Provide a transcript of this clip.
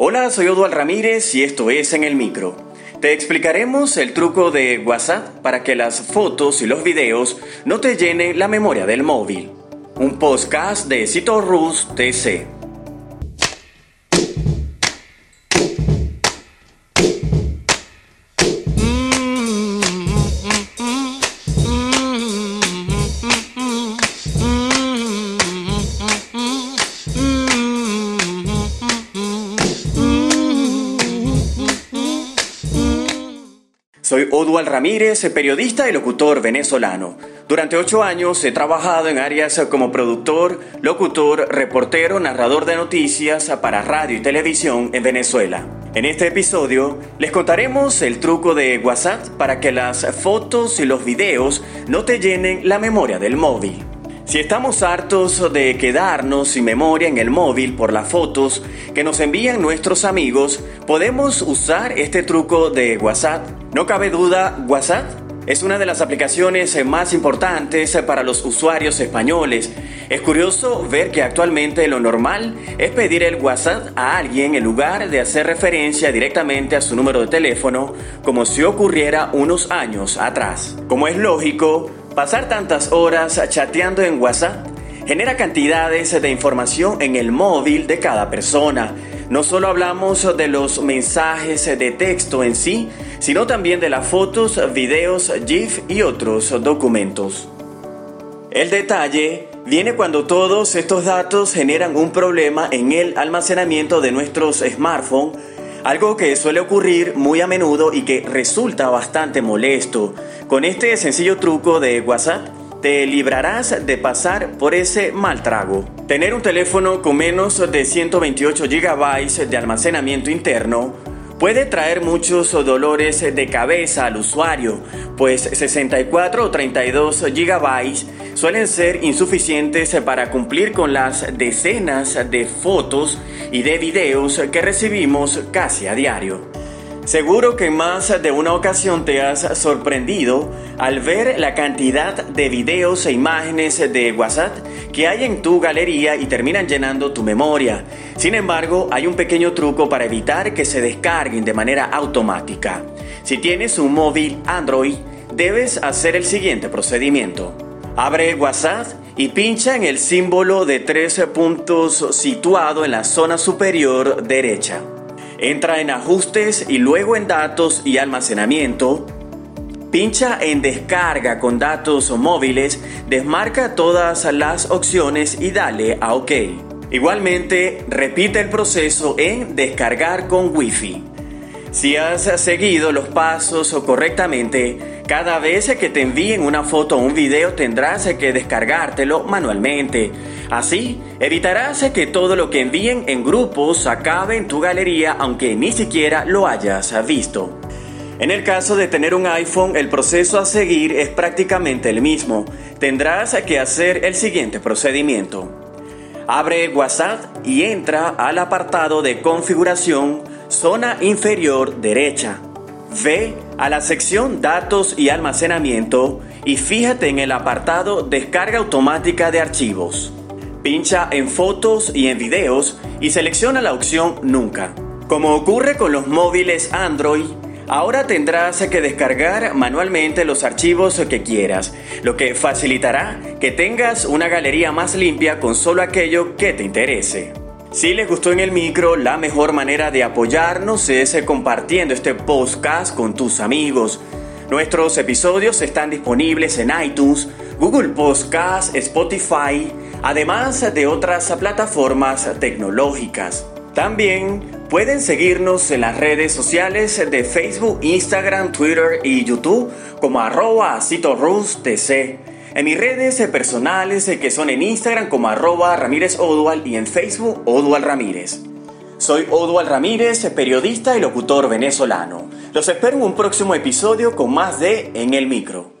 Hola, soy Odual Ramírez y esto es En el Micro. Te explicaremos el truco de WhatsApp para que las fotos y los videos no te llenen la memoria del móvil. Un podcast de Cito Rus TC. Soy Odual Ramírez, periodista y locutor venezolano. Durante ocho años he trabajado en áreas como productor, locutor, reportero, narrador de noticias para radio y televisión en Venezuela. En este episodio les contaremos el truco de WhatsApp para que las fotos y los videos no te llenen la memoria del móvil. Si estamos hartos de quedarnos sin memoria en el móvil por las fotos que nos envían nuestros amigos, podemos usar este truco de WhatsApp. No cabe duda, WhatsApp es una de las aplicaciones más importantes para los usuarios españoles. Es curioso ver que actualmente lo normal es pedir el WhatsApp a alguien en lugar de hacer referencia directamente a su número de teléfono como si ocurriera unos años atrás. Como es lógico, Pasar tantas horas chateando en WhatsApp genera cantidades de información en el móvil de cada persona. No solo hablamos de los mensajes de texto en sí, sino también de las fotos, videos, GIF y otros documentos. El detalle viene cuando todos estos datos generan un problema en el almacenamiento de nuestros smartphones algo que suele ocurrir muy a menudo y que resulta bastante molesto. Con este sencillo truco de WhatsApp, te librarás de pasar por ese mal trago. Tener un teléfono con menos de 128 GB de almacenamiento interno puede traer muchos dolores de cabeza al usuario, pues 64 o 32 GB suelen ser insuficientes para cumplir con las decenas de fotos y de videos que recibimos casi a diario. Seguro que en más de una ocasión te has sorprendido al ver la cantidad de videos e imágenes de WhatsApp que hay en tu galería y terminan llenando tu memoria. Sin embargo, hay un pequeño truco para evitar que se descarguen de manera automática. Si tienes un móvil Android, debes hacer el siguiente procedimiento. Abre WhatsApp y pincha en el símbolo de 13 puntos situado en la zona superior derecha. Entra en ajustes y luego en datos y almacenamiento. Pincha en descarga con datos móviles, desmarca todas las opciones y dale a OK. Igualmente, repite el proceso en descargar con Wi-Fi. Si has seguido los pasos correctamente, cada vez que te envíen una foto o un video tendrás que descargártelo manualmente. Así, evitarás que todo lo que envíen en grupos acabe en tu galería aunque ni siquiera lo hayas visto. En el caso de tener un iPhone, el proceso a seguir es prácticamente el mismo. Tendrás que hacer el siguiente procedimiento. Abre WhatsApp y entra al apartado de configuración, zona inferior derecha. Ve a la sección Datos y Almacenamiento y fíjate en el apartado Descarga automática de archivos. Pincha en fotos y en videos y selecciona la opción Nunca. Como ocurre con los móviles Android, ahora tendrás que descargar manualmente los archivos que quieras, lo que facilitará que tengas una galería más limpia con solo aquello que te interese. Si les gustó en el micro, la mejor manera de apoyarnos es compartiendo este podcast con tus amigos. Nuestros episodios están disponibles en iTunes, Google Podcast, Spotify, además de otras plataformas tecnológicas. También pueden seguirnos en las redes sociales de Facebook, Instagram, Twitter y YouTube como arroba TC. En mis redes personales que son en Instagram como arroba Ramírez y en Facebook Odual Ramírez. Soy Odual Ramírez, periodista y locutor venezolano. Los espero en un próximo episodio con más de En el Micro.